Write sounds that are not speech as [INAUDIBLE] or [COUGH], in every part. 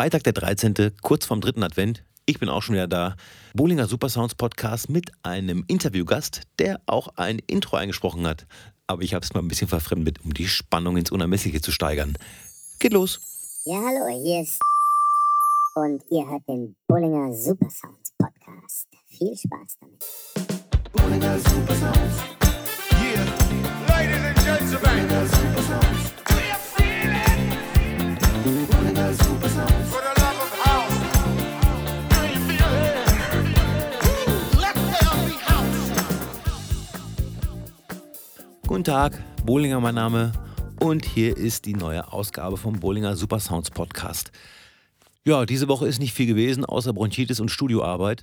Freitag, der 13., kurz vorm dritten Advent. Ich bin auch schon wieder da. Bollinger Supersounds Podcast mit einem Interviewgast, der auch ein Intro eingesprochen hat. Aber ich habe es mal ein bisschen verfremdet, um die Spannung ins Unermessliche zu steigern. Geht los. Ja, hallo, hier ist und ihr hört den Bollinger Supersounds Podcast. Viel Spaß damit. Bollinger Supersounds. Yeah. Ladies and gentlemen. Guten Tag, Bollinger mein Name. Und hier ist die neue Ausgabe vom Bollinger Supersounds Podcast. Ja, diese Woche ist nicht viel gewesen, außer Bronchitis und Studioarbeit.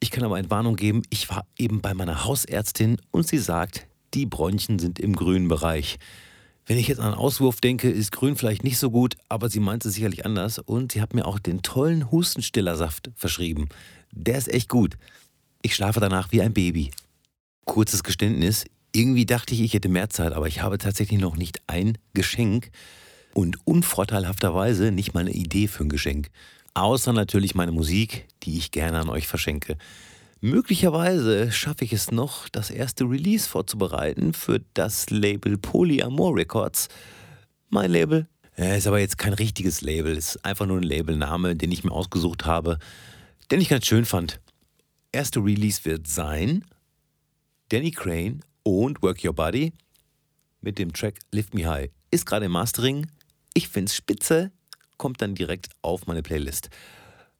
Ich kann aber eine Warnung geben, ich war eben bei meiner Hausärztin und sie sagt, die Bronchien sind im grünen Bereich. Wenn ich jetzt an einen Auswurf denke, ist grün vielleicht nicht so gut, aber sie meint es sicherlich anders und sie hat mir auch den tollen Hustenstillersaft verschrieben. Der ist echt gut. Ich schlafe danach wie ein Baby. Kurzes Geständnis, irgendwie dachte ich, ich hätte mehr Zeit, aber ich habe tatsächlich noch nicht ein Geschenk und unvorteilhafterweise nicht mal eine Idee für ein Geschenk. Außer natürlich meine Musik, die ich gerne an euch verschenke. Möglicherweise schaffe ich es noch, das erste Release vorzubereiten für das Label Polyamor Records. Mein Label. Ja, ist aber jetzt kein richtiges Label, ist einfach nur ein Labelname, den ich mir ausgesucht habe, den ich ganz schön fand. Erste Release wird sein Danny Crane und Work Your Body mit dem Track Lift Me High. Ist gerade im Mastering, ich finde es spitze, kommt dann direkt auf meine Playlist.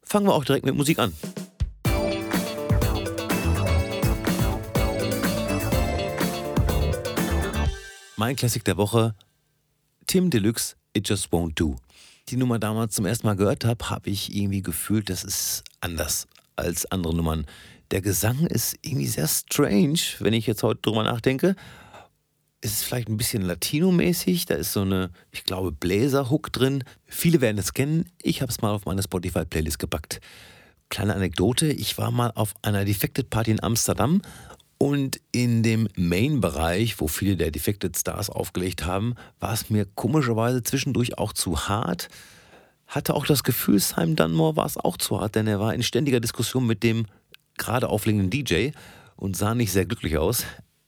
Fangen wir auch direkt mit Musik an. Mein Klassik der Woche, Tim Deluxe, It Just Won't Do. Die Nummer damals zum ersten Mal gehört habe, habe ich irgendwie gefühlt, das ist anders als andere Nummern. Der Gesang ist irgendwie sehr strange, wenn ich jetzt heute drüber nachdenke ist es vielleicht ein bisschen Latino-mäßig. Da ist so eine, ich glaube, Bläser-Hook drin. Viele werden es kennen. Ich habe es mal auf meine Spotify-Playlist gepackt. Kleine Anekdote: Ich war mal auf einer Defected Party in Amsterdam und in dem Main-Bereich, wo viele der Defected Stars aufgelegt haben, war es mir komischerweise zwischendurch auch zu hart. Hatte auch das Gefühl, Simon Dunmore war es auch zu hart, denn er war in ständiger Diskussion mit dem gerade auflegenden DJ und sah nicht sehr glücklich aus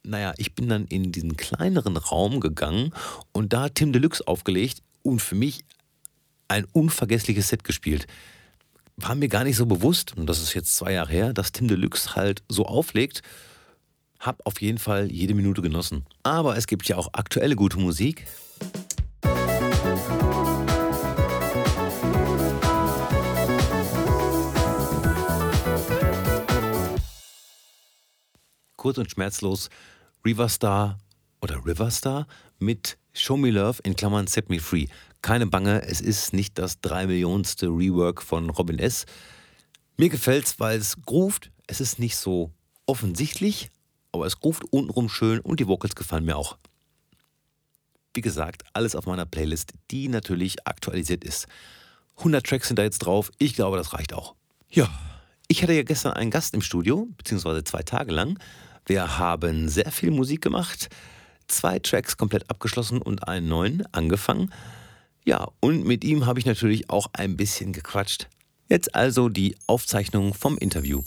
naja, ich bin dann in diesen kleineren Raum gegangen und da hat Tim Deluxe aufgelegt und für mich ein unvergessliches Set gespielt. War mir gar nicht so bewusst, und das ist jetzt zwei Jahre her, dass Tim Deluxe halt so auflegt. Hab auf jeden Fall jede Minute genossen. Aber es gibt ja auch aktuelle gute Musik. Kurz und schmerzlos Riverstar oder Riverstar mit Show Me Love in Klammern Set Me Free. Keine Bange, es ist nicht das drei Millionenste Rework von Robin S. Mir gefällt's, weil es groovt. Es ist nicht so offensichtlich, aber es groovt untenrum schön und die Vocals gefallen mir auch. Wie gesagt, alles auf meiner Playlist, die natürlich aktualisiert ist. 100 Tracks sind da jetzt drauf. Ich glaube, das reicht auch. Ja, ich hatte ja gestern einen Gast im Studio, beziehungsweise zwei Tage lang. Wir haben sehr viel Musik gemacht, zwei Tracks komplett abgeschlossen und einen neuen angefangen. Ja, und mit ihm habe ich natürlich auch ein bisschen gequatscht. Jetzt also die Aufzeichnung vom Interview.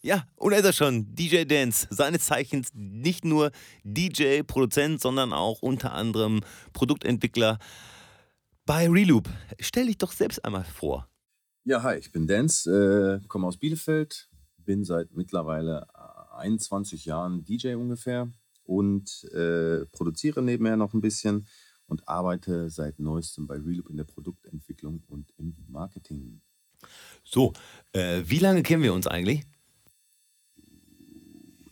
Ja, und er ist er schon, DJ Dance, seines Zeichens nicht nur DJ, Produzent, sondern auch unter anderem Produktentwickler bei Reloop. Stell dich doch selbst einmal vor. Ja, hi, ich bin Dance, äh, komme aus Bielefeld, bin seit mittlerweile 21 äh, Jahren DJ ungefähr und äh, produziere nebenher noch ein bisschen und arbeite seit neuestem bei Reloop in der Produktentwicklung und im Marketing. So, äh, wie lange kennen wir uns eigentlich?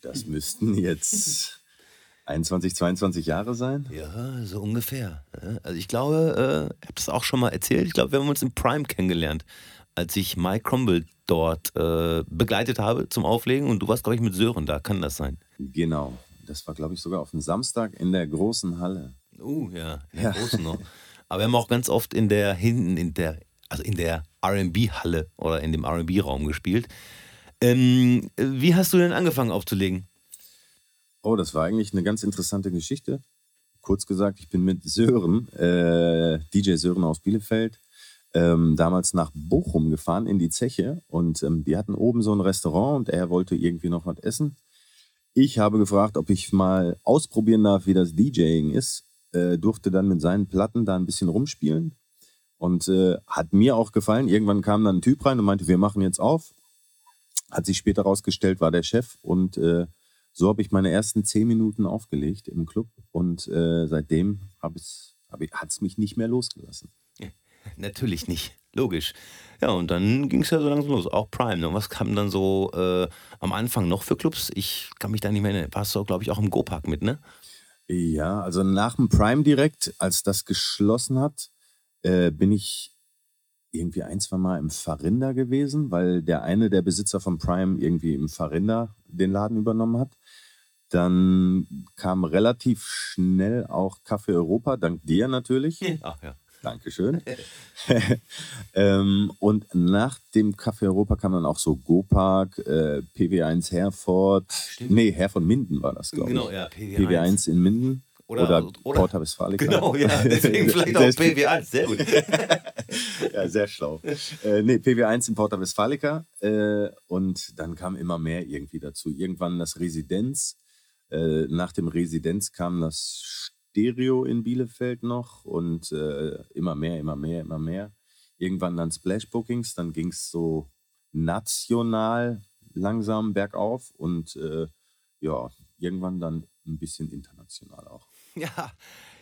Das müssten jetzt [LAUGHS] 21, 22 Jahre sein. Ja, so ungefähr. Also ich glaube, äh, ich habe das auch schon mal erzählt. Ich glaube, wir haben uns im Prime kennengelernt als ich Mike Crumble dort äh, begleitet habe zum Auflegen und du warst, glaube ich, mit Sören da. Kann das sein? Genau. Das war, glaube ich, sogar auf dem Samstag in der großen Halle. Uh, ja, in der ja. großen noch. Aber wir haben auch ganz oft in der hinten, in der, also in der RB-Halle oder in dem RB-Raum gespielt. Ähm, wie hast du denn angefangen aufzulegen? Oh, das war eigentlich eine ganz interessante Geschichte kurz gesagt, ich bin mit Sören, äh, DJ Sören aus Bielefeld, ähm, damals nach Bochum gefahren in die Zeche und ähm, die hatten oben so ein Restaurant und er wollte irgendwie noch was essen. Ich habe gefragt, ob ich mal ausprobieren darf, wie das DJing ist. Äh, durfte dann mit seinen Platten da ein bisschen rumspielen und äh, hat mir auch gefallen. Irgendwann kam dann ein Typ rein und meinte, wir machen jetzt auf. Hat sich später rausgestellt, war der Chef und äh, so habe ich meine ersten zehn Minuten aufgelegt im Club und äh, seitdem hab hab hat es mich nicht mehr losgelassen. [LAUGHS] Natürlich nicht, logisch. Ja, und dann ging es ja so langsam los, auch Prime. Und was kam dann so äh, am Anfang noch für Clubs? Ich kann mich da nicht mehr erinnern. Warst du, glaube ich, auch im Go-Park mit, ne? Ja, also nach dem Prime direkt, als das geschlossen hat, äh, bin ich irgendwie ein, zwei Mal im Farinder gewesen, weil der eine der Besitzer von Prime irgendwie im Farinder den Laden übernommen hat. Dann kam relativ schnell auch Café Europa, dank dir natürlich. Ach ja. Dankeschön. [LAUGHS] ähm, und nach dem Café Europa kam dann auch so Go-Park, äh, PW1 Herford. Stimmt. Nee, Herford Minden war das, glaube ich. Genau, ja, PW1. PW1 in Minden. Oder, oder, oder Porta Westfalica. Genau, ja, deswegen [LAUGHS] vielleicht auch PW1, sehr gut. [LAUGHS] ja, sehr schlau. Äh, nee, PW1 in Porta Westfalica äh, und dann kam immer mehr irgendwie dazu. Irgendwann das Residenz. Äh, nach dem Residenz kam das Stereo in Bielefeld noch und äh, immer mehr, immer mehr, immer mehr. Irgendwann dann Splash Bookings, dann ging es so national langsam bergauf und äh, ja, irgendwann dann ein bisschen international auch. [LAUGHS] Ja,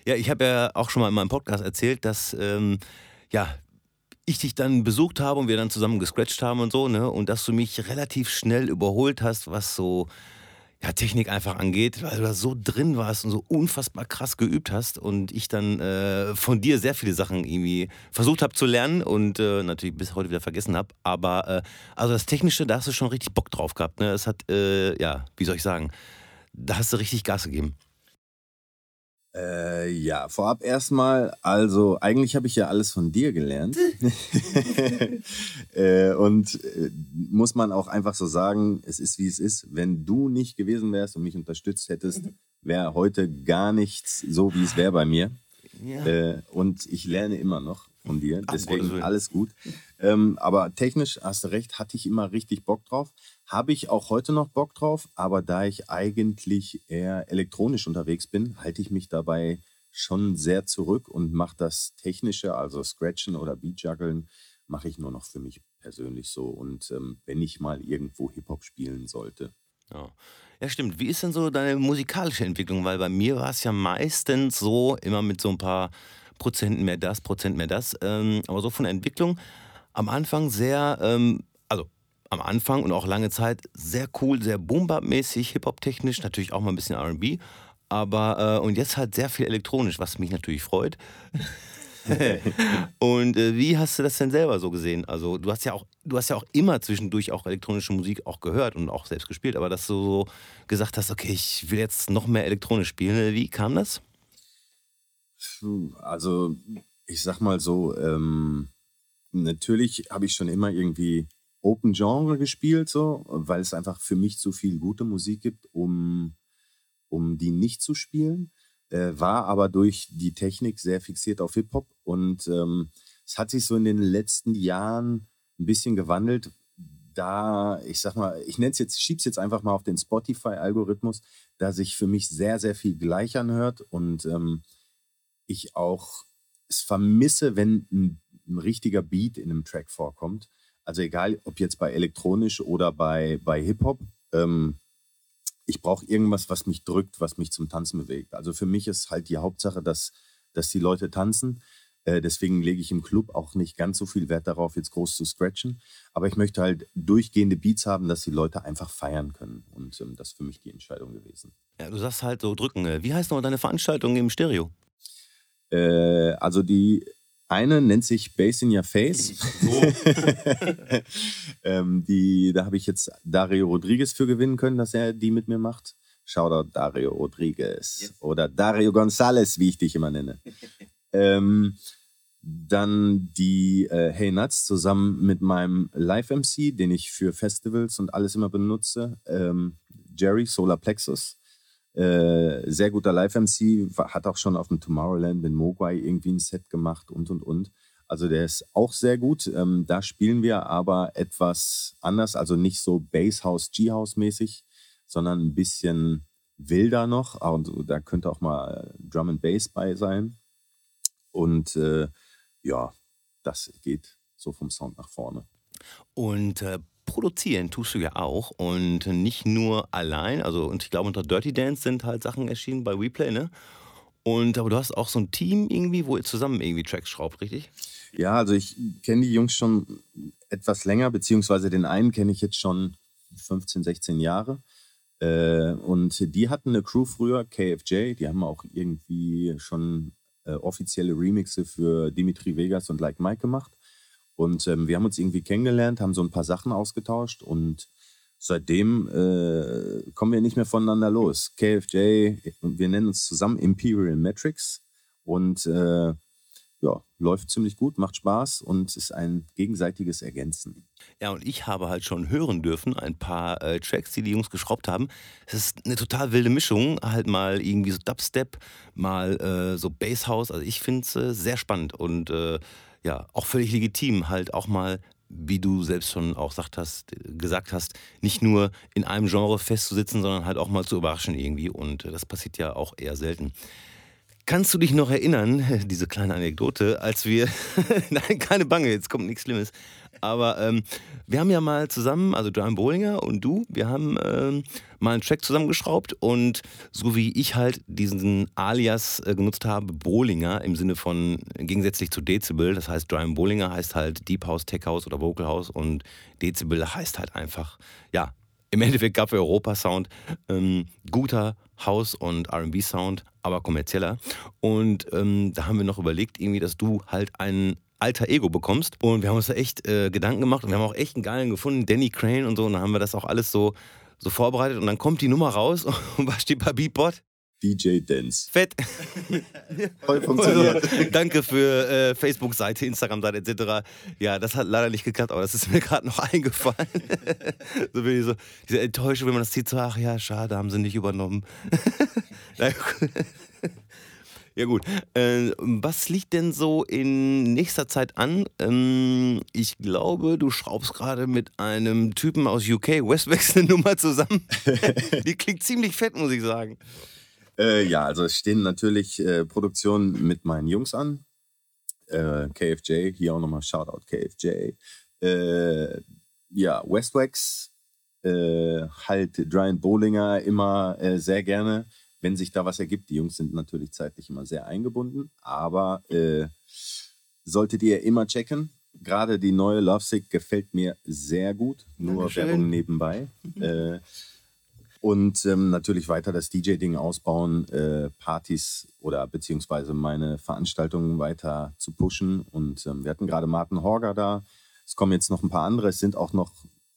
ja ich habe ja auch schon mal in meinem Podcast erzählt, dass ähm, ja, ich dich dann besucht habe und wir dann zusammen gescratcht haben und so, ne? Und dass du mich relativ schnell überholt hast, was so ja, Technik einfach angeht, weil du da so drin warst und so unfassbar krass geübt hast und ich dann äh, von dir sehr viele Sachen irgendwie versucht habe zu lernen und äh, natürlich bis heute wieder vergessen habe. Aber äh, also das Technische, da hast du schon richtig Bock drauf gehabt. Ne? Es hat, äh, ja, wie soll ich sagen, da hast du richtig Gas gegeben. Äh, ja, vorab erstmal, also eigentlich habe ich ja alles von dir gelernt. [LAUGHS] äh, und äh, muss man auch einfach so sagen, es ist wie es ist. Wenn du nicht gewesen wärst und mich unterstützt hättest, wäre heute gar nichts so, wie es wäre bei mir. Ja. Äh, und ich lerne immer noch von dir, deswegen alles gut. Ähm, aber technisch hast du recht, hatte ich immer richtig Bock drauf. Habe ich auch heute noch Bock drauf, aber da ich eigentlich eher elektronisch unterwegs bin, halte ich mich dabei schon sehr zurück und mache das Technische, also Scratchen oder Beatjuggeln, mache ich nur noch für mich persönlich so. Und ähm, wenn ich mal irgendwo Hip-Hop spielen sollte. Ja. ja, stimmt. Wie ist denn so deine musikalische Entwicklung? Weil bei mir war es ja meistens so, immer mit so ein paar Prozenten mehr das, Prozent mehr das. Ähm, aber so von der Entwicklung am Anfang sehr ähm, am Anfang und auch lange Zeit sehr cool, sehr boom-bap-mäßig, Hip-Hop-technisch, natürlich auch mal ein bisschen RB. Aber, äh, und jetzt halt sehr viel elektronisch, was mich natürlich freut. [LAUGHS] und äh, wie hast du das denn selber so gesehen? Also du hast ja auch, du hast ja auch immer zwischendurch auch elektronische Musik auch gehört und auch selbst gespielt, aber dass du so gesagt hast, okay, ich will jetzt noch mehr elektronisch spielen, wie kam das? Also ich sag mal so, ähm, natürlich habe ich schon immer irgendwie Open Genre gespielt, so, weil es einfach für mich zu viel gute Musik gibt, um, um die nicht zu spielen. Äh, war aber durch die Technik sehr fixiert auf Hip-Hop und ähm, es hat sich so in den letzten Jahren ein bisschen gewandelt. Da, ich sag mal, ich nenne es jetzt, schieb's jetzt einfach mal auf den Spotify-Algorithmus, da sich für mich sehr, sehr viel gleich anhört und ähm, ich auch es vermisse, wenn ein, ein richtiger Beat in einem Track vorkommt. Also egal, ob jetzt bei elektronisch oder bei, bei Hip-Hop, ähm, ich brauche irgendwas, was mich drückt, was mich zum Tanzen bewegt. Also für mich ist halt die Hauptsache, dass, dass die Leute tanzen. Äh, deswegen lege ich im Club auch nicht ganz so viel Wert darauf, jetzt groß zu scratchen. Aber ich möchte halt durchgehende Beats haben, dass die Leute einfach feiern können. Und ähm, das ist für mich die Entscheidung gewesen. Ja, du sagst halt so drücken. Äh, wie heißt noch deine Veranstaltung im Stereo? Äh, also die eine nennt sich Bass in Your Face. [LAUGHS] So. [LAUGHS] ähm, die, da habe ich jetzt Dario Rodriguez für gewinnen können, dass er die mit mir macht. Shoutout Dario Rodriguez yes. oder Dario Gonzalez, wie ich dich immer nenne. [LAUGHS] ähm, dann die äh, Hey Nuts zusammen mit meinem Live-MC, den ich für Festivals und alles immer benutze. Ähm, Jerry Solar Plexus. Äh, sehr guter Live-MC, hat auch schon auf dem Tomorrowland mit Mogwai irgendwie ein Set gemacht und und und. Also der ist auch sehr gut. Ähm, da spielen wir aber etwas anders, also nicht so Basshouse, G-House mäßig, sondern ein bisschen wilder noch. Und da könnte auch mal Drum and Bass bei sein. Und äh, ja, das geht so vom Sound nach vorne. Und äh, produzieren tust du ja auch und nicht nur allein. Also, und ich glaube, unter Dirty Dance sind halt Sachen erschienen bei WePlay, ne? Und aber du hast auch so ein Team irgendwie, wo ihr zusammen irgendwie Tracks schraubt, richtig? Ja, also ich kenne die Jungs schon etwas länger, beziehungsweise den einen kenne ich jetzt schon 15, 16 Jahre. Äh, und die hatten eine Crew früher, KFJ, die haben auch irgendwie schon äh, offizielle Remixe für Dimitri Vegas und Like Mike gemacht. Und ähm, wir haben uns irgendwie kennengelernt, haben so ein paar Sachen ausgetauscht und seitdem äh, kommen wir nicht mehr voneinander los. KFJ, wir nennen uns zusammen Imperial Metrics und äh, ja, läuft ziemlich gut, macht Spaß und ist ein gegenseitiges Ergänzen. Ja, und ich habe halt schon hören dürfen, ein paar äh, Tracks, die die Jungs geschraubt haben. Es ist eine total wilde Mischung, halt mal irgendwie so Dubstep, mal äh, so Basshouse. Also ich finde es äh, sehr spannend und äh, ja, auch völlig legitim, halt auch mal wie du selbst schon auch sagt hast, gesagt hast, nicht nur in einem Genre festzusitzen, sondern halt auch mal zu überraschen irgendwie. Und äh, das passiert ja auch eher selten. Kannst du dich noch erinnern, [LAUGHS] diese kleine Anekdote, als wir, [LAUGHS] nein, keine Bange, jetzt kommt nichts Schlimmes, aber ähm, wir haben ja mal zusammen, also John Bollinger und du, wir haben ähm, mal einen Track zusammengeschraubt und so wie ich halt diesen Alias äh, genutzt habe, Bollinger im Sinne von gegensätzlich zu Dezibel, das heißt Brian Bollinger heißt halt Deep House, Tech House oder Vocal House und Dezibel heißt halt einfach, ja, im Endeffekt gab für Europa Sound. Ähm, guter House- und RB-Sound, aber kommerzieller. Und ähm, da haben wir noch überlegt, irgendwie, dass du halt ein alter Ego bekommst. Und wir haben uns da echt äh, Gedanken gemacht und wir haben auch echt einen geilen gefunden, Danny Crane und so. Und dann haben wir das auch alles so, so vorbereitet. Und dann kommt die Nummer raus [LAUGHS] und was steht bei Beatbot? DJ Dance. Fett. [LAUGHS] Voll funktioniert. [LAUGHS] Also, danke für äh, Facebook-Seite, Instagram-Seite etc. Ja, das hat leider nicht geklappt, aber das ist mir [LAUGHS] gerade noch eingefallen. so bin ich so, diese Enttäuschung, wenn man das sieht, so, ach ja, schade, haben sie nicht übernommen. Ja gut. Äh, was liegt denn so in nächster Zeit an? Ähm, ich glaube, du schraubst gerade mit einem Typen aus UK eine Nummer zusammen. Die klingt ziemlich fett, muss ich sagen. Äh, ja, also es stehen natürlich äh, Produktionen mit meinen Jungs an. Äh, KFJ, hier auch nochmal Shoutout KFJ. Äh, ja, Westwax, äh, halt Brian Bowlinger immer äh, sehr gerne, wenn sich da was ergibt. Die Jungs sind natürlich zeitlich immer sehr eingebunden, aber solltet ihr immer checken. Gerade die neue Lovesick gefällt mir sehr gut. Nur Dankeschön. Werbung nebenbei. [LAUGHS] Und ähm, natürlich weiter das DJ-Ding ausbauen, äh, Partys oder beziehungsweise meine Veranstaltungen weiter zu pushen. Und ähm, wir hatten gerade Martin Horger da. Es kommen jetzt noch ein paar andere. Es sind auch noch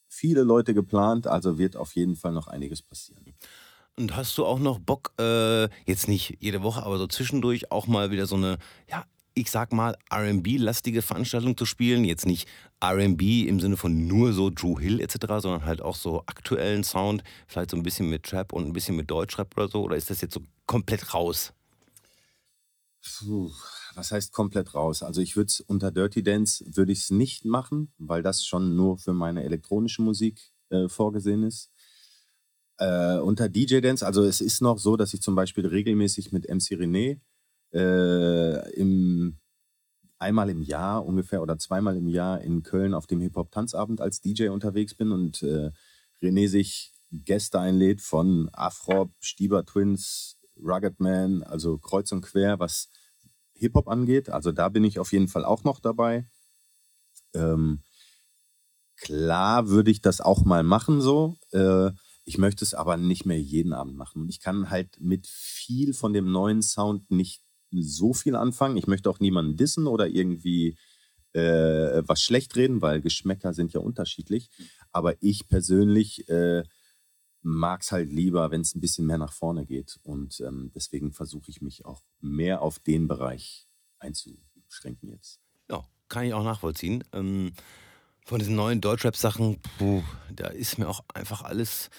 viele Leute geplant. Also wird auf jeden Fall noch einiges passieren. Und hast du auch noch Bock, äh, jetzt nicht jede Woche, aber so zwischendurch auch mal wieder so eine, ja, ich sag mal, RB-lastige Veranstaltung zu spielen. Jetzt nicht RB im Sinne von nur so Drew Hill etc., sondern halt auch so aktuellen Sound, vielleicht so ein bisschen mit Trap und ein bisschen mit Deutschrap oder so? Oder ist das jetzt so komplett raus? Puh, was heißt komplett raus? Also ich würde es unter Dirty Dance würde ich es nicht machen, weil das schon nur für meine elektronische Musik äh, vorgesehen ist. Äh, unter DJ Dance, also es ist noch so, dass ich zum Beispiel regelmäßig mit MC René äh, im, einmal im Jahr ungefähr oder zweimal im Jahr in Köln auf dem Hip-Hop-Tanzabend als DJ unterwegs bin und äh, René sich Gäste einlädt von Afrop, Stieber Twins, Rugged Man, also kreuz und quer, was Hip-Hop angeht. Also da bin ich auf jeden Fall auch noch dabei. Ähm, klar würde ich das auch mal machen so. Äh, ich möchte es aber nicht mehr jeden Abend machen. Und ich kann halt mit viel von dem neuen Sound nicht so viel anfangen. Ich möchte auch niemanden dissen oder irgendwie äh, was schlecht reden, weil Geschmäcker sind ja unterschiedlich. Aber ich persönlich äh, mag es halt lieber, wenn es ein bisschen mehr nach vorne geht. Und ähm, deswegen versuche ich mich auch mehr auf den Bereich einzuschränken jetzt. Ja, kann ich auch nachvollziehen. Ähm, von diesen neuen Deutschrap-Sachen, da ist mir auch einfach alles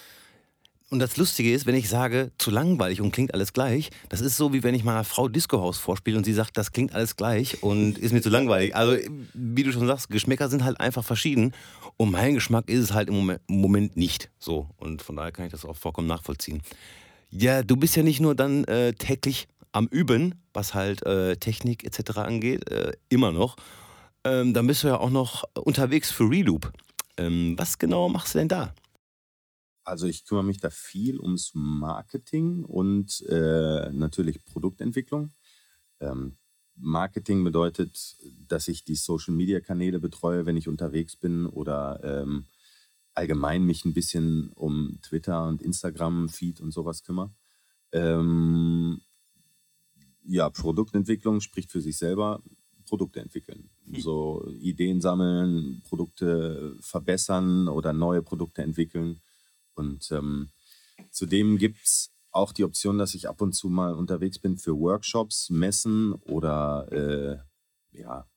Und das Lustige ist, wenn ich sage, zu langweilig und klingt alles gleich, das ist so, wie wenn ich meiner Frau Disco House vorspiele und sie sagt, das klingt alles gleich und ist mir zu langweilig. Also, wie du schon sagst, Geschmäcker sind halt einfach verschieden. Und mein Geschmack ist es halt im Moment, nicht so. Und von daher kann ich das auch vollkommen nachvollziehen. Ja, du bist ja nicht nur dann äh, täglich am Üben, was halt äh, Technik etc. angeht, äh, immer noch. Ähm, dann bist du ja auch noch unterwegs für Reloop. Ähm, was genau machst du denn da? Also ich kümmere mich da viel ums Marketing und äh, natürlich Produktentwicklung. Ähm, Marketing bedeutet, dass ich die Social-Media-Kanäle betreue, wenn ich unterwegs bin oder ähm, allgemein mich ein bisschen um Twitter und Instagram, Feed und sowas kümmere. Ähm, ja, Produktentwicklung spricht für sich selber. Produkte entwickeln. Hm. So Ideen sammeln, Produkte verbessern oder neue Produkte entwickeln. Und ähm, zudem gibt es auch die Option, dass ich ab und zu mal unterwegs bin für Workshops, Messen oder äh, ja,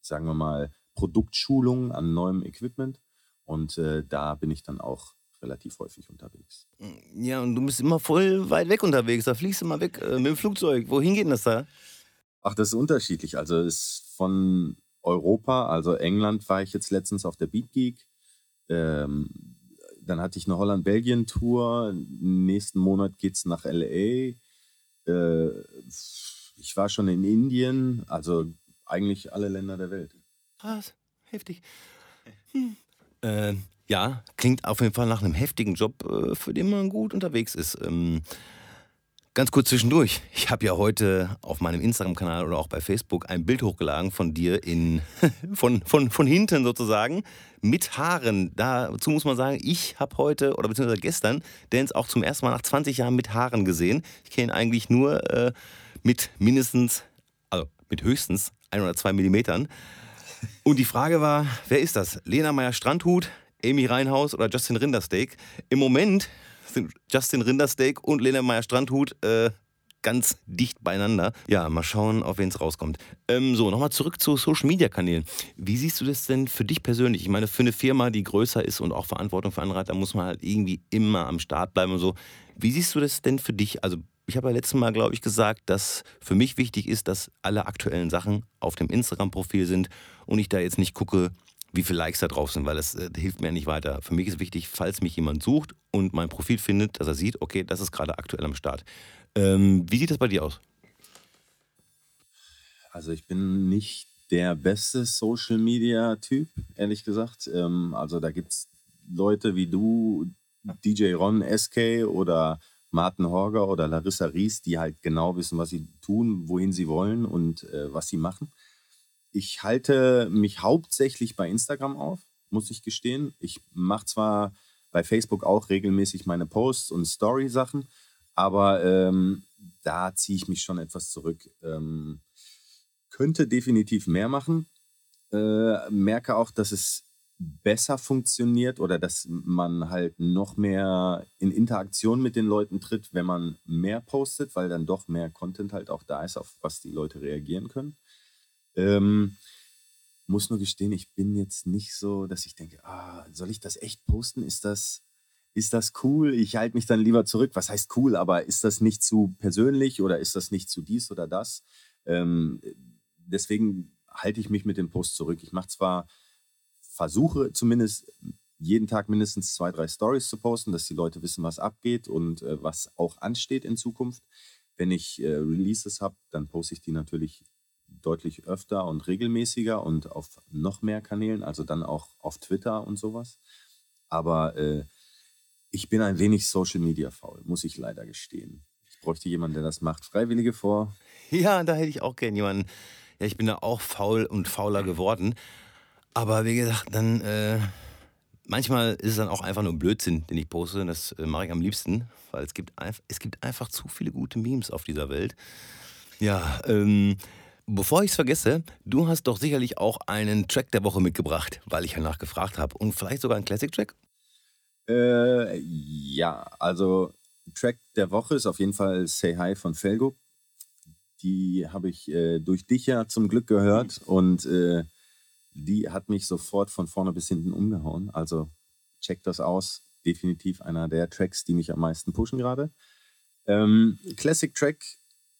sagen wir mal, Produktschulungen an neuem Equipment. Und äh, da bin ich dann auch relativ häufig unterwegs. Ja, und du bist immer voll weit weg unterwegs. Da fliegst du mal weg äh, mit dem Flugzeug. Wohin geht denn das da? Ach, das ist unterschiedlich. Also ist von Europa, also England war ich jetzt letztens auf der Beat Geek. Ähm, dann hatte ich eine Holland-Belgien-Tour. Nächsten Monat geht es nach LA. Äh, ich war schon in Indien, also eigentlich alle Länder der Welt. Krass, heftig. Hm. Äh, ja, klingt auf jeden Fall nach einem heftigen Job, äh, für den man gut unterwegs ist. Ähm, ganz kurz zwischendurch. Ich habe ja heute auf meinem Instagram-Kanal oder auch bei Facebook ein Bild hochgeladen von dir in, [LAUGHS] von, von, von hinten sozusagen mit Haaren. Dazu muss man sagen, ich habe heute oder beziehungsweise gestern Dance auch zum ersten Mal nach 20 Jahren mit Haaren gesehen. Ich kenne ihn eigentlich nur äh, mit mindestens, also mit höchstens ein oder zwei Millimetern. Und die Frage war, wer ist das? Lena Meyer-Strandhut, Amy Reinhaus oder Justin Rindersteak? Im Moment sind Justin Rindersteak und Lena Meyer-Strandhut äh, ganz dicht beieinander. Ja, mal schauen, auf wen es rauskommt. Ähm, so, nochmal zurück zu Social Media Kanälen. Wie siehst du das denn für dich persönlich? Ich meine, für eine Firma, die größer ist und auch Verantwortung für andere hat, da muss man halt irgendwie immer am Start bleiben und so. Wie siehst du das denn für dich? Also, ich habe ja letztes Mal, glaube ich, gesagt, dass für mich wichtig ist, dass alle aktuellen Sachen auf dem Instagram-Profil sind und ich da jetzt nicht gucke, wie viele Likes da drauf sind, weil das äh, hilft mir nicht weiter. Für mich ist wichtig, falls mich jemand sucht und mein Profil findet, dass er sieht, okay, das ist gerade aktuell am Start. Ähm, wie sieht das bei dir aus? Also ich bin nicht der beste Social-Media-Typ, ehrlich gesagt. Ähm, also da gibt es Leute wie du, DJ Ron SK oder Martin Horger oder Larissa Ries, die halt genau wissen, was sie tun, wohin sie wollen und äh, was sie machen. Ich halte mich hauptsächlich bei Instagram auf, muss ich gestehen. Ich mache zwar bei Facebook auch regelmäßig meine Posts und Story-Sachen, aber ähm, da ziehe ich mich schon etwas zurück. Ähm, könnte definitiv mehr machen. Äh, merke auch, dass es besser funktioniert oder dass man halt noch mehr in Interaktion mit den Leuten tritt, wenn man mehr postet, weil dann doch mehr Content halt auch da ist, auf was die Leute reagieren können. Ähm, muss nur gestehen, ich bin jetzt nicht so, dass ich denke, ah, soll ich das echt posten? Ist das, ist das cool? Ich halte mich dann lieber zurück. Was heißt cool? Aber ist das nicht zu persönlich oder ist das nicht zu dies oder das? Ähm, deswegen halte ich mich mit dem Post zurück. Ich mache zwar, versuche zumindest jeden Tag mindestens zwei, drei Stories zu posten, dass die Leute wissen, was abgeht und äh, was auch ansteht in Zukunft. Wenn ich äh, Releases habe, dann poste ich die natürlich deutlich öfter und regelmäßiger und auf noch mehr Kanälen, also dann auch auf Twitter und sowas. Aber äh, ich bin ein wenig Social Media faul, muss ich leider gestehen. Ich bräuchte jemanden, der das macht. Freiwillige vor. [LAUGHS] Ja, da hätte ich auch gerne jemanden. Ja, ich bin da auch faul und fauler geworden. Aber wie gesagt, dann äh, manchmal ist es dann auch einfach nur Blödsinn, den ich poste. Das äh, mache ich am liebsten, weil es gibt, es gibt einfach zu viele gute Memes auf dieser Welt. Ja, ähm, Bevor ich es vergesse, du hast doch sicherlich auch einen Track der Woche mitgebracht, weil ich ja nachgefragt habe. Und vielleicht sogar einen Classic-Track? Äh, ja, also Track der Woche ist auf jeden Fall Say Hi von Felgo. Die habe ich äh, durch dich ja zum Glück gehört und äh, die hat mich sofort von vorne bis hinten umgehauen. Also check das aus. definitiv einer der Tracks, die mich am meisten pushen gerade. Ähm, Classic Track,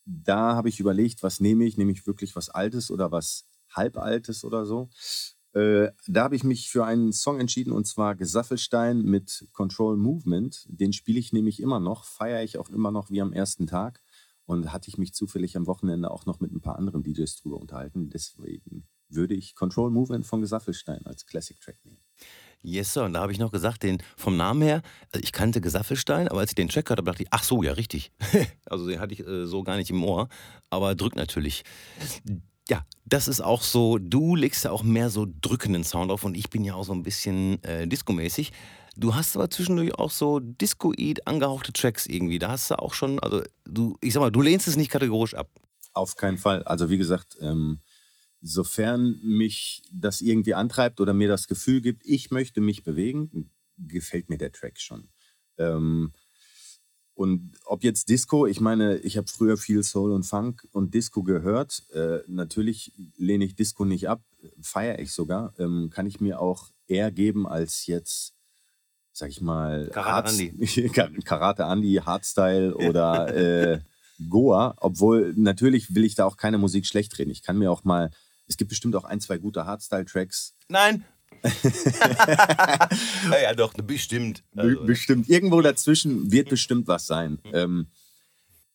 da habe ich überlegt, was nehme ich? Nehme ich wirklich was Altes oder was Halbaltes oder so? Äh, da habe ich mich für einen Song entschieden und zwar Gesaffelstein mit Control Movement. Den spiele ich nämlich immer noch, feiere ich auch immer noch wie am ersten Tag. Und hatte ich mich zufällig am Wochenende auch noch mit ein paar anderen DJs drüber unterhalten. Deswegen würde ich Control Movement von Gesaffelstein als Classic Track nehmen. Yes, Sir. Und da habe ich noch gesagt, den vom Namen her, also ich kannte Gesaffelstein, aber als ich den Track hatte, dachte ich, ach so, ja, richtig. [LAUGHS] also den hatte ich äh, so gar nicht im Ohr, aber drückt natürlich. Ja, das ist auch so, du legst ja auch mehr so drückenden Sound auf und ich bin ja auch so ein bisschen äh, disco-mäßig. Du hast aber zwischendurch auch so Discoid angehauchte Tracks irgendwie. Da hast du auch schon, also du, ich sag mal, du lehnst es nicht kategorisch ab. Auf keinen Fall. Also wie gesagt, ähm, sofern mich das irgendwie antreibt oder mir das Gefühl gibt, ich möchte mich bewegen, gefällt mir der Track schon. Ähm, und ob jetzt Disco, ich meine, ich habe früher viel Soul und Funk und Disco gehört. Äh, natürlich lehne ich Disco nicht ab, feiere ich sogar. Ähm, kann ich mir auch eher geben als jetzt sag ich mal, Karate Andy, [LAUGHS] Karate Andy Hardstyle [LAUGHS] oder äh, Goa. Obwohl natürlich will ich da auch keine Musik schlecht reden. Ich kann mir auch mal, es gibt bestimmt auch ein, zwei gute Hardstyle-Tracks. Nein. [LAUGHS] ja, doch, bestimmt. Also. Bestimmt. Irgendwo dazwischen wird bestimmt was sein. Ähm,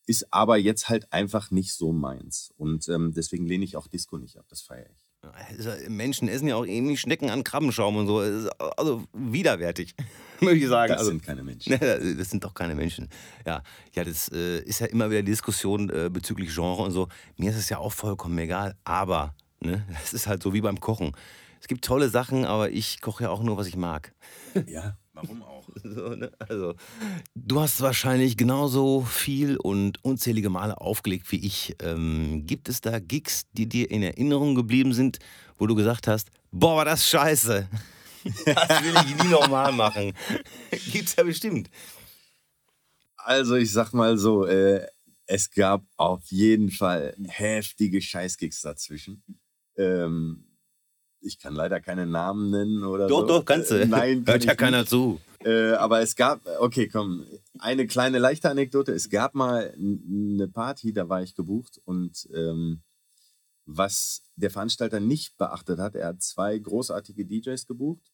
ist aber jetzt halt einfach nicht so meins. Und ähm, deswegen lehne ich auch Disco nicht ab. Das feiere ich. Menschen essen ja auch irgendwie Schnecken an Krabbenschaum und so. Also widerwärtig, [LAUGHS] möchte ich sagen. Das also, sind keine Menschen. [LAUGHS] Das sind doch keine Menschen. Ja, ja das äh, ist ja immer wieder Diskussion äh, bezüglich Genre und so. Mir ist es ja auch vollkommen egal. Aber, ne, [LAUGHS] das ist halt so wie beim Kochen. Es gibt tolle Sachen, aber ich koche ja auch nur, was ich mag. [LAUGHS] Ja, warum auch? [LAUGHS] So, ne? Also, du hast wahrscheinlich genauso viel und unzählige Male aufgelegt wie ich. Ähm, gibt es da Gigs, die dir in Erinnerung geblieben sind, wo du gesagt hast, boah, war das scheiße. Das will ich nie nochmal machen. Gibt's ja bestimmt. Also ich sag mal so, äh, es gab auf jeden Fall heftige Scheißgigs dazwischen. Ähm, ich kann leider keine Namen nennen oder doch, so. Doch, doch, kannst du. Äh, nein, [LAUGHS] hört ja keiner nicht. zu. Äh, aber es gab, okay, komm, eine kleine leichte Anekdote. Es gab mal eine Party, da war ich gebucht und ähm, was der Veranstalter nicht beachtet hat, er hat zwei großartige DJs gebucht,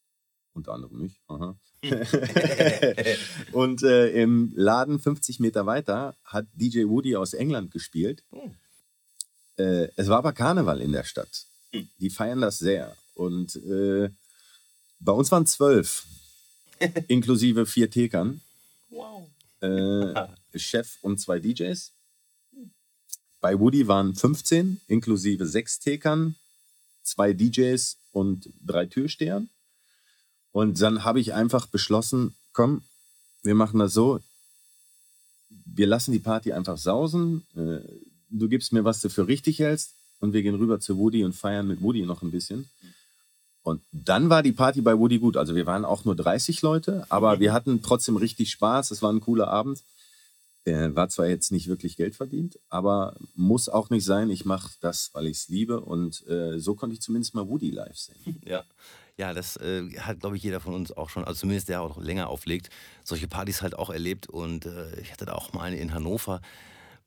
unter anderem mich. [LAUGHS] und äh, im Laden 50 Meter weiter hat DJ Woody aus England gespielt. Äh, es war aber Karneval in der Stadt. [LAUGHS] Die feiern das sehr. Und äh, bei uns waren zwölf, [LAUGHS] inklusive vier Tekern. Wow. Äh, [LAUGHS] Chef und zwei DJs. Bei Woody waren 15, inklusive sechs Tekern, zwei DJs und drei Türstehern. Und dann habe ich einfach beschlossen, komm, wir machen das so, wir lassen die Party einfach sausen. Äh, du gibst mir, was du für richtig hältst und wir gehen rüber zu Woody und feiern mit Woody noch ein bisschen. Und dann war die Party bei Woody gut. Also wir waren auch nur 30 Leute, aber wir hatten trotzdem richtig Spaß. Es war ein cooler Abend. Äh, war zwar jetzt nicht wirklich Geld verdient, aber muss auch nicht sein. Ich mache das, weil ich es liebe. Und äh, so konnte ich zumindest mal Woody live sehen. Ja. Ja, das äh, hat, glaube ich, jeder von uns auch schon, also zumindest der auch länger auflegt, solche Partys halt auch erlebt. Und äh, ich hatte da auch mal eine in Hannover.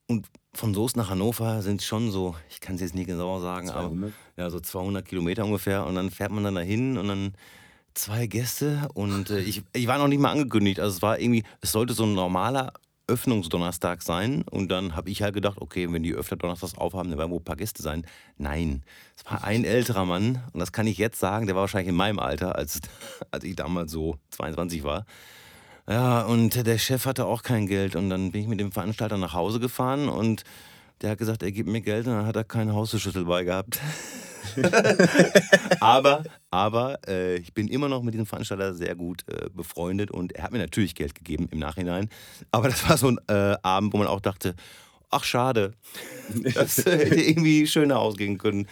Und von Soest nach Hannover sind schon so, ich kann es jetzt nicht genau sagen, 200? aber ja, so 200 Kilometer ungefähr. Und dann fährt man dann dahin und dann zwei Gäste und äh, ich, ich war noch nicht mal angekündigt. Also es war irgendwie, es sollte so ein normaler Öffnungsdonnerstag sein. Und dann habe ich halt gedacht, okay, wenn die öfter Donnerstags aufhaben, dann werden wohl ein paar Gäste sein. Nein, es war ein älterer Mann und das kann ich jetzt sagen, der war wahrscheinlich in meinem Alter, als, [LAUGHS] als ich damals so 22 war. Ja, und der Chef hatte auch kein Geld. Und dann bin ich mit dem Veranstalter nach Hause gefahren und der hat gesagt, er gibt mir Geld und dann hat er keine Hausschüssel bei gehabt. [LAUGHS] aber aber äh, ich bin immer noch mit diesem Veranstalter sehr gut äh, befreundet und er hat mir natürlich Geld gegeben im Nachhinein. Aber das war so ein äh, Abend, wo man auch dachte, ach schade, [LAUGHS] das hätte irgendwie schöner ausgehen können.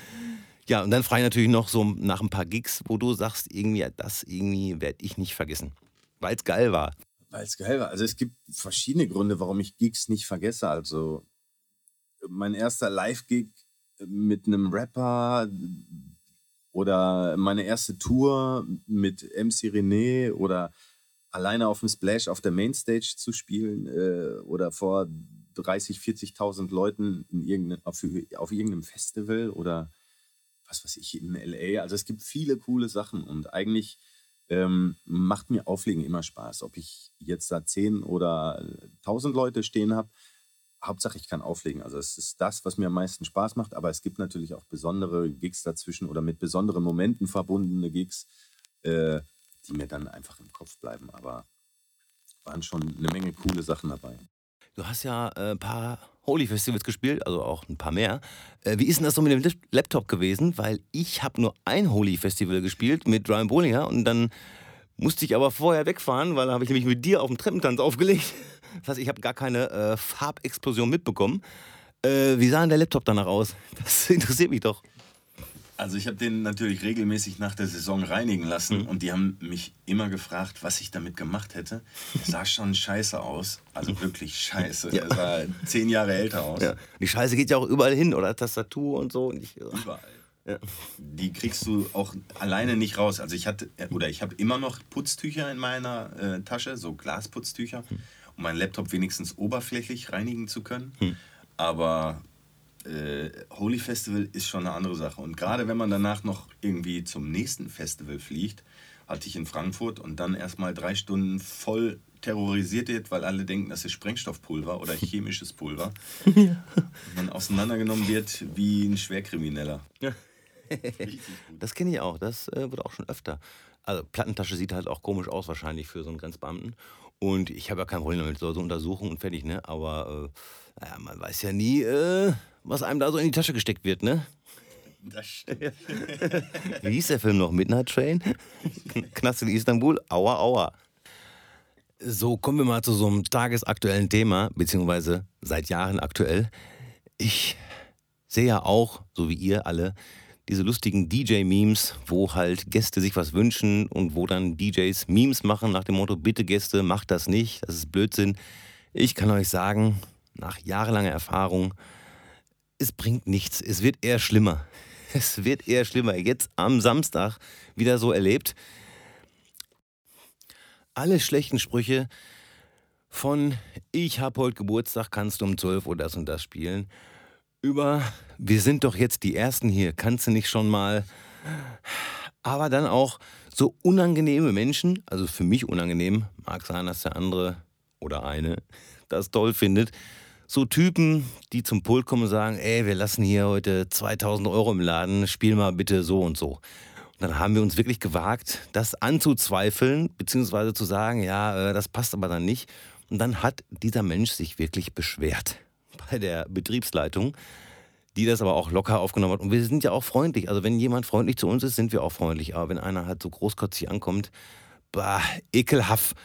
Ja, und dann frei natürlich noch so nach ein paar Gigs, wo du sagst, irgendwie, das irgendwie werde ich nicht vergessen, weil es geil war. Weil es geil war. Also es gibt verschiedene Gründe, warum ich Gigs nicht vergesse. Also mein erster Live-Gig mit einem Rapper oder meine erste Tour mit MC René oder alleine auf dem Splash auf der Mainstage zu spielen äh, oder vor 30, 40.000 Leuten in irgendein, auf, auf irgendeinem Festival oder was weiß ich, in LA. Also es gibt viele coole Sachen und eigentlich ähm, macht mir Auflegen immer Spaß. Ob ich jetzt da 10 oder 1000 Leute stehen habe, Hauptsache ich kann auflegen. Also es ist das, was mir am meisten Spaß macht, aber es gibt natürlich auch besondere Gigs dazwischen oder mit besonderen Momenten verbundene Gigs, äh, die mir dann einfach im Kopf bleiben. Aber waren schon eine Menge coole Sachen dabei. Du hast ja äh, ein paar Holy Festivals gespielt, also auch ein paar mehr. Äh, wie ist denn das so mit dem Laptop gewesen? Weil ich habe nur ein Holy Festival gespielt mit Brian Bollinger und dann musste ich aber vorher wegfahren, weil da habe ich nämlich mit dir auf dem Treppentanz [LAUGHS] aufgelegt. Das heißt, ich habe gar keine äh, Farbexplosion mitbekommen. Äh, wie sah denn der Laptop danach aus? Das [LAUGHS] interessiert mich doch. Also ich habe den natürlich regelmäßig nach der Saison reinigen lassen mhm. und die haben mich immer gefragt, was ich damit gemacht hätte. Er sah schon scheiße aus, also wirklich scheiße. Ja. Er sah zehn Jahre älter aus. Ja. Die Scheiße geht ja auch überall hin, oder Tastatur und so. Und ich, überall. Ja. Die kriegst du auch alleine nicht raus. Also ich hatte, oder ich habe immer noch Putztücher in meiner äh, Tasche, so Glasputztücher, hm. um meinen Laptop wenigstens oberflächlich reinigen zu können. Hm. Aber äh, Holy Festival ist schon eine andere Sache. Und gerade wenn man danach noch irgendwie zum nächsten Festival fliegt, hatte ich in Frankfurt und dann erstmal drei Stunden voll terrorisiert wird, weil alle denken, das ist Sprengstoffpulver oder [LAUGHS] chemisches Pulver. Ja. Und man auseinandergenommen wird wie ein Schwerkrimineller. Ja. Das kenne ich auch, das äh, wird auch schon öfter. Also Plattentasche sieht halt auch komisch aus wahrscheinlich für so einen Grenzbeamten. Und ich habe ja kein Problem damit, so, so Untersuchung und fertig, ne? Aber äh, naja, man weiß ja nie, äh, was einem da so in die Tasche gesteckt wird, ne? Das stimmt. Wie hieß der Film noch? Midnight Train? Knast in Istanbul? Aua, aua. So, kommen wir mal zu so einem tagesaktuellen Thema, beziehungsweise seit Jahren aktuell. Ich sehe ja auch, so wie ihr alle, diese lustigen DJ-Memes, wo halt Gäste sich was wünschen und wo dann DJs Memes machen nach dem Motto, bitte Gäste, macht das nicht, das ist Blödsinn. Ich kann euch sagen, nach jahrelanger Erfahrung, es bringt nichts. Es wird eher schlimmer. [LAUGHS] Es wird eher schlimmer. Jetzt am Samstag wieder so erlebt. Alle schlechten Sprüche von ich habe heute Geburtstag, kannst du um 12 Uhr das und das spielen, über wir sind doch jetzt die Ersten hier, kannst du nicht schon mal. Aber dann auch so unangenehme Menschen, also für mich unangenehm, mag sein, dass der andere oder eine das toll findet, so Typen, die zum Pult kommen und sagen, ey, wir lassen hier heute 2000 Euro im Laden, spiel mal bitte so und so. Und dann haben wir uns wirklich gewagt, das anzuzweifeln, beziehungsweise zu sagen, ja, äh, das passt aber dann nicht. Und dann hat dieser Mensch sich wirklich beschwert [LAUGHS] bei der Betriebsleitung, die das aber auch locker aufgenommen hat. Und wir sind ja auch freundlich. Also wenn jemand freundlich zu uns ist, sind wir auch freundlich. Aber wenn einer halt so großkotzig ankommt, bah, ekelhaft.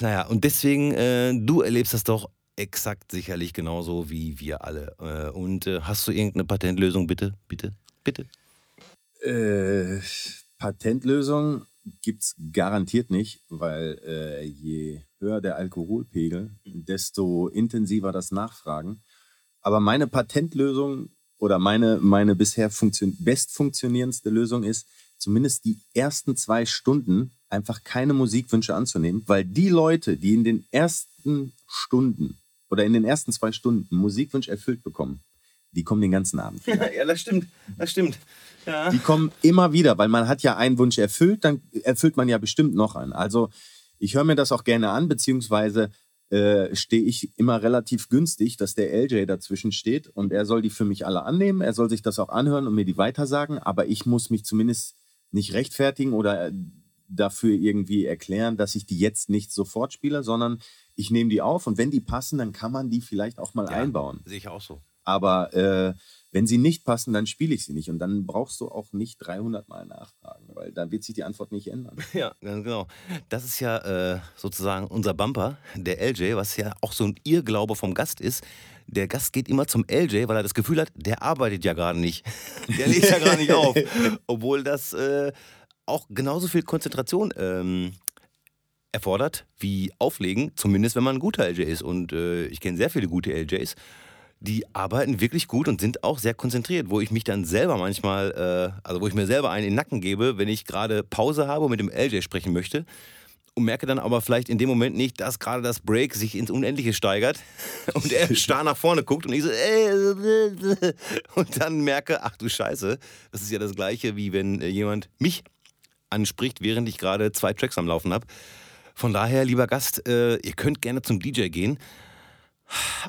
Naja, und deswegen, äh, du erlebst das doch exakt sicherlich genauso wie wir alle. Äh, und äh, hast du irgendeine Patentlösung, bitte? Bitte? Bitte? Äh, Patentlösung gibt es garantiert nicht, weil äh, je höher der Alkoholpegel, desto intensiver das Nachfragen. Aber meine Patentlösung oder meine, meine bisher funktio best funktionierendste Lösung ist, zumindest die ersten zwei Stunden einfach keine Musikwünsche anzunehmen, weil die Leute, die in den ersten Stunden oder in den ersten zwei Stunden Musikwunsch erfüllt bekommen, die kommen den ganzen Abend. Wieder. [LAUGHS] Ja, das stimmt. Das stimmt. Ja. Die kommen immer wieder, weil man hat ja einen Wunsch erfüllt, dann erfüllt man ja bestimmt noch einen. Also ich höre mir das auch gerne an, beziehungsweise äh, stehe ich immer relativ günstig, dass der LJ dazwischen steht und er soll die für mich alle annehmen. Er soll sich das auch anhören und mir die weitersagen, aber ich muss mich zumindest nicht rechtfertigen oder dafür irgendwie erklären, dass ich die jetzt nicht sofort spiele, sondern ich nehme die auf und wenn die passen, dann kann man die vielleicht auch mal ja, einbauen. Sehe ich auch so. Aber äh, wenn sie nicht passen, dann spiele ich sie nicht. Und dann brauchst du auch nicht 300 Mal nachfragen, weil dann wird sich die Antwort nicht ändern. [LAUGHS] Ja, ganz genau. Das ist ja äh, sozusagen unser Bumper, der LJ, was ja auch so ein Irrglaube vom Gast ist. Der Gast geht immer zum LJ, weil er das Gefühl hat, der arbeitet ja gerade nicht. [LAUGHS] Der legt ja [LAUGHS] gar nicht auf. Obwohl das äh, auch genauso viel Konzentration ähm, erfordert wie Auflegen, zumindest wenn man ein guter LJ ist. Und äh, ich kenne sehr viele gute LJs, die arbeiten wirklich gut und sind auch sehr konzentriert, wo ich mich dann selber manchmal, äh, also wo ich mir selber einen in den Nacken gebe, wenn ich gerade Pause habe und mit dem LJ sprechen möchte. und merke dann aber vielleicht in dem Moment nicht, dass gerade das Break sich ins Unendliche steigert [LAUGHS] und er starr nach vorne guckt und ich so äh, [LAUGHS] und dann merke, ach du Scheiße, das ist ja das gleiche wie wenn äh, jemand mich anspricht, während ich gerade zwei Tracks am Laufen habe. Von daher, lieber Gast, äh, ihr könnt gerne zum DJ gehen.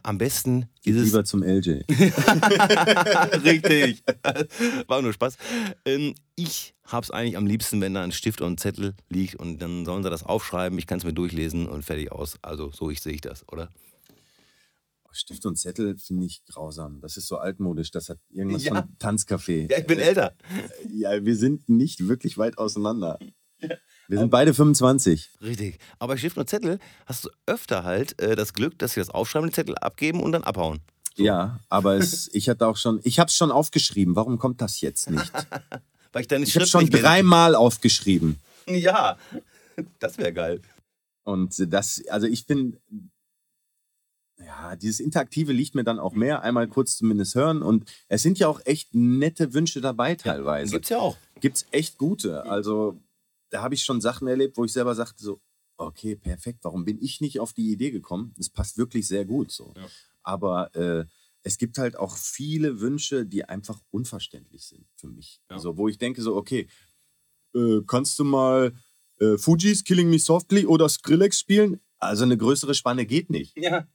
Am besten ist es. Lieber zum LJ. [LAUGHS] Richtig. War nur Spaß. Ähm, ich habe es eigentlich am liebsten, wenn da ein Stift und ein Zettel liegt und dann sollen sie das aufschreiben. Ich kann es mir durchlesen und fertig aus. Also so ich sehe ich das, oder? Stift und Zettel finde ich grausam. Das ist so altmodisch. Das hat irgendwas ja. von Tanzcafé. Ja, ich bin älter. Ja, wir sind nicht wirklich weit auseinander. Wir sind beide 25. Richtig. Aber bei Stift und Zettel hast du öfter halt äh, das Glück, dass sie das aufschreiben, den Zettel abgeben und dann abhauen. So. Ja, aber es, ich hatte auch schon, ich habe es schon aufgeschrieben. Warum kommt das jetzt nicht? [LAUGHS] Weil ich deine ich habe schon dreimal aufgeschrieben. Ja, [LAUGHS] das wäre geil. Und das, also ich finde, ja, dieses Interaktive liegt mir dann auch mehr. Einmal kurz zumindest hören. Und es sind ja auch echt nette Wünsche dabei teilweise. Ja, gibt's ja auch. Gibt's echt gute. Also da habe ich schon Sachen erlebt, wo ich selber sagte so, okay, perfekt, warum bin ich nicht auf die Idee gekommen? Das passt wirklich sehr gut so. Ja. Aber äh, es gibt halt auch viele Wünsche, die einfach unverständlich sind für mich. Ja. Also wo ich denke so, okay, äh, kannst du mal äh, Fujis Killing Me Softly oder Skrillex spielen? Also eine größere Spanne geht nicht. Ja.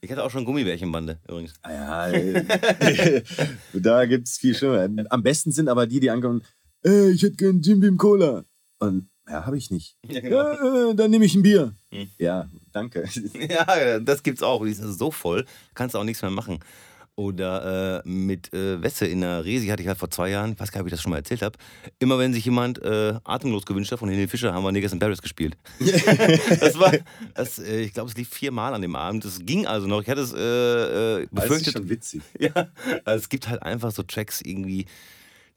Ich hatte auch schon Gummibärchenbande übrigens. Ah ja, [LAUGHS] da gibt es viel schlimmer. Am besten sind aber die, die ankommen, äh, ich hätte gern Jim Beam Cola. Und ja, habe ich nicht. Ja, genau. äh, dann nehme ich ein Bier. Hm. Ja, danke. [LAUGHS] Ja, das gibt's auch. Die sind so voll, kannst du auch nichts mehr machen. Oder äh, mit äh, Wesse in der Resi hatte ich halt vor zwei Jahren, ich weiß gar nicht, ob ich das schon mal erzählt habe. Immer wenn sich jemand äh, atemlos gewünscht hat von Helene Fischer, haben wir Niggas in Paris gespielt. [LAUGHS] das war, das, äh, ich glaube, es lief viermal an dem Abend. Das ging also noch. Ich hatte es äh, äh befürchtet. Das ist schon witzig. [LAUGHS] Ja, also es gibt halt einfach so Tracks irgendwie,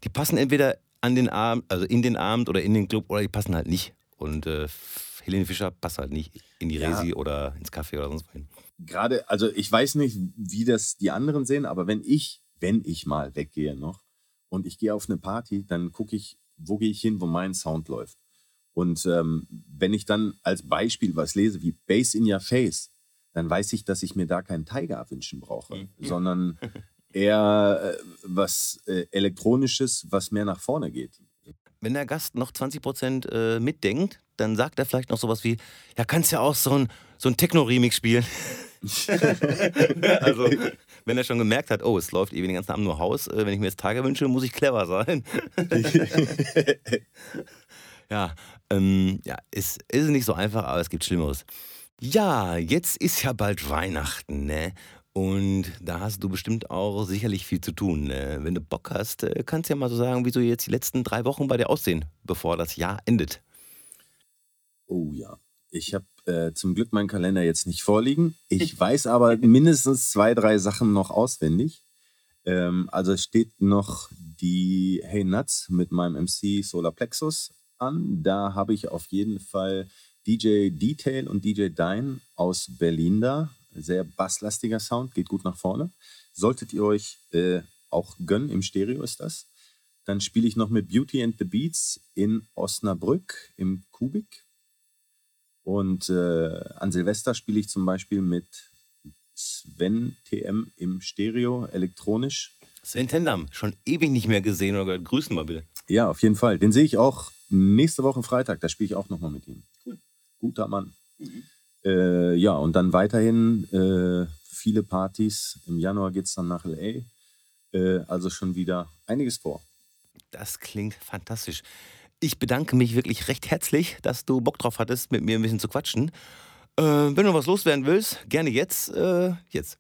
die passen entweder an den Abend, also in den Abend oder in den Club oder die passen halt nicht. Und Helene Fischer passt halt nicht in die Resi ja. oder ins Café oder sonst wohin. Gerade, also ich weiß nicht, wie das die anderen sehen, aber wenn ich, wenn ich mal weggehe noch und ich gehe auf eine Party, dann gucke ich, wo gehe ich hin, wo mein Sound läuft. Und ähm, wenn ich dann als Beispiel was lese wie Bass in Your Face, dann weiß ich, dass ich mir da keinen Tiger wünschen brauche, mhm. sondern [LAUGHS] eher äh, was äh, Elektronisches, was mehr nach vorne geht. Wenn der Gast noch 20 Prozent äh, mitdenkt, dann sagt er vielleicht noch sowas wie: Ja, kannst ja auch so ein, so ein Techno-Remix spielen. [LAUGHS] [LAUGHS] also, wenn er schon gemerkt hat, oh, es läuft eben den ganzen Abend nur Haus, äh, wenn ich mir jetzt Tage wünsche, muss ich clever sein. [LAUGHS] ja, ähm, ja, ist, ist nicht so einfach, aber es gibt Schlimmeres. Ja, jetzt ist ja bald Weihnachten, ne? Und da hast du bestimmt auch sicherlich viel zu tun. Ne? Wenn du Bock hast, äh, kannst du ja mal so sagen, wie so jetzt die letzten drei Wochen bei dir aussehen, bevor das Jahr endet. Oh ja. Ich habe äh, zum Glück meinen Kalender jetzt nicht vorliegen. Ich [LAUGHS] weiß aber mindestens zwei, drei Sachen noch auswendig. Ähm, also steht noch die Hey Nuts mit meinem MC Solar Plexus an. Da habe ich auf jeden Fall DJ Detail und DJ Dine aus Berlin da sehr basslastiger Sound, geht gut nach vorne. Solltet ihr euch äh, auch gönnen, im Stereo ist das. Dann spiele ich noch mit Beauty and the Beats in Osnabrück im Kubik. Und äh, an Silvester spiele ich zum Beispiel mit Sven TM im Stereo, elektronisch. Sven Tendam, schon ewig nicht mehr gesehen oder gehört. Grüßen mal bitte. Ja, auf jeden Fall. Den sehe ich auch nächste Woche Freitag. Da spiele ich auch nochmal mit ihm. Cool. Guter Mann. Mhm. Äh, ja, und dann weiterhin äh, viele Partys. Im Januar geht es dann nach LA. Äh, also schon wieder einiges vor. Das klingt fantastisch. Ich bedanke mich wirklich recht herzlich, dass du Bock drauf hattest, mit mir ein bisschen zu quatschen. Äh, wenn du was loswerden willst, gerne jetzt. Äh, jetzt.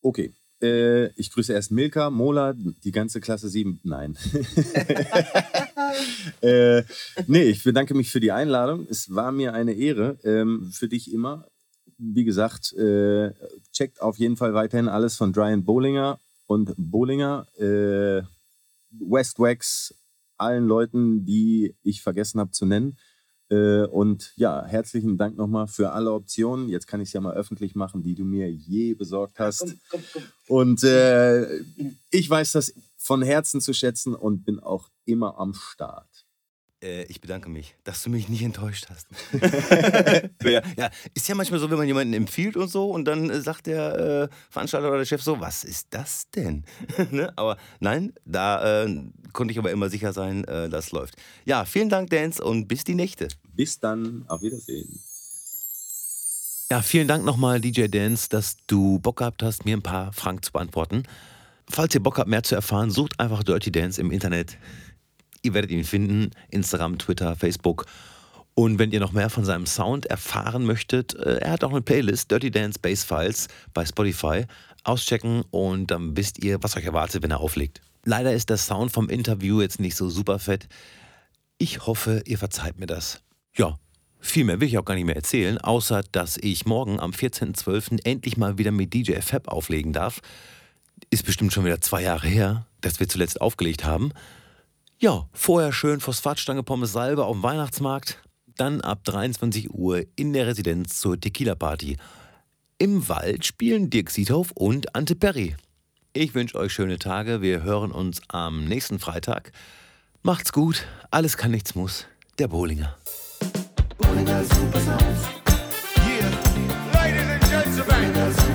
Okay. Äh, ich grüße erst Milka, Mola, die ganze Klasse 7. Nein. [LAUGHS] äh, nee, ich bedanke mich für die Einladung. Es war mir eine Ehre. Ähm, für dich immer. Wie gesagt, äh, checkt auf jeden Fall weiterhin alles von Brian Bollinger und Bollinger. Äh, Westwax, allen Leuten, die ich vergessen habe zu nennen. Äh, und ja, herzlichen Dank nochmal für alle Optionen. Jetzt kann ich es ja mal öffentlich machen, die du mir je besorgt hast. Komm, komm, komm. Und äh, ich weiß das von Herzen zu schätzen und bin auch immer am Start. Äh, ich bedanke mich, dass du mich nicht enttäuscht hast. [LAUGHS] ja, ja, ist ja manchmal so, wenn man jemanden empfiehlt und so und dann äh, sagt der äh, Veranstalter oder der Chef so, was ist das denn? [LAUGHS] ne? Aber nein, da äh, konnte ich aber immer sicher sein, äh, das läuft. Ja, vielen Dank, Dance, und bis die Nächte. Bis dann, auf Wiedersehen. Ja, vielen Dank nochmal, DJ Dance, dass du Bock gehabt hast, mir ein paar Fragen zu beantworten. Falls ihr Bock habt, mehr zu erfahren, sucht einfach Dirty Dance im Internet. Ihr werdet ihn finden, Instagram, Twitter, Facebook. Und wenn ihr noch mehr von seinem Sound erfahren möchtet, äh, er hat auch eine Playlist, Dirty Dance Bass Files bei Spotify. Auschecken und dann wisst ihr, was euch erwartet, wenn er auflegt. Leider ist der Sound vom Interview jetzt nicht so super fett. Ich hoffe, ihr verzeiht mir das. Ja, viel mehr will ich auch gar nicht mehr erzählen, außer dass ich morgen am 14.12. endlich mal wieder mit DJ Fab auflegen darf. Ist bestimmt schon wieder zwei Jahre her, dass wir zuletzt aufgelegt haben. Ja, vorher schön Phosphatstange Pommes Salbe auf dem Weihnachtsmarkt, dann ab 23 Uhr in der Residenz zur Tequila-Party. Im Wald spielen Dirk Siethoff und Ante Perry. Ich wünsche euch schöne Tage. Wir hören uns am nächsten Freitag. Macht's gut. Alles kann, nichts muss. Der Bohlinger. Bohlinger Supersounds. Yeah. Ladies and Gentlemen.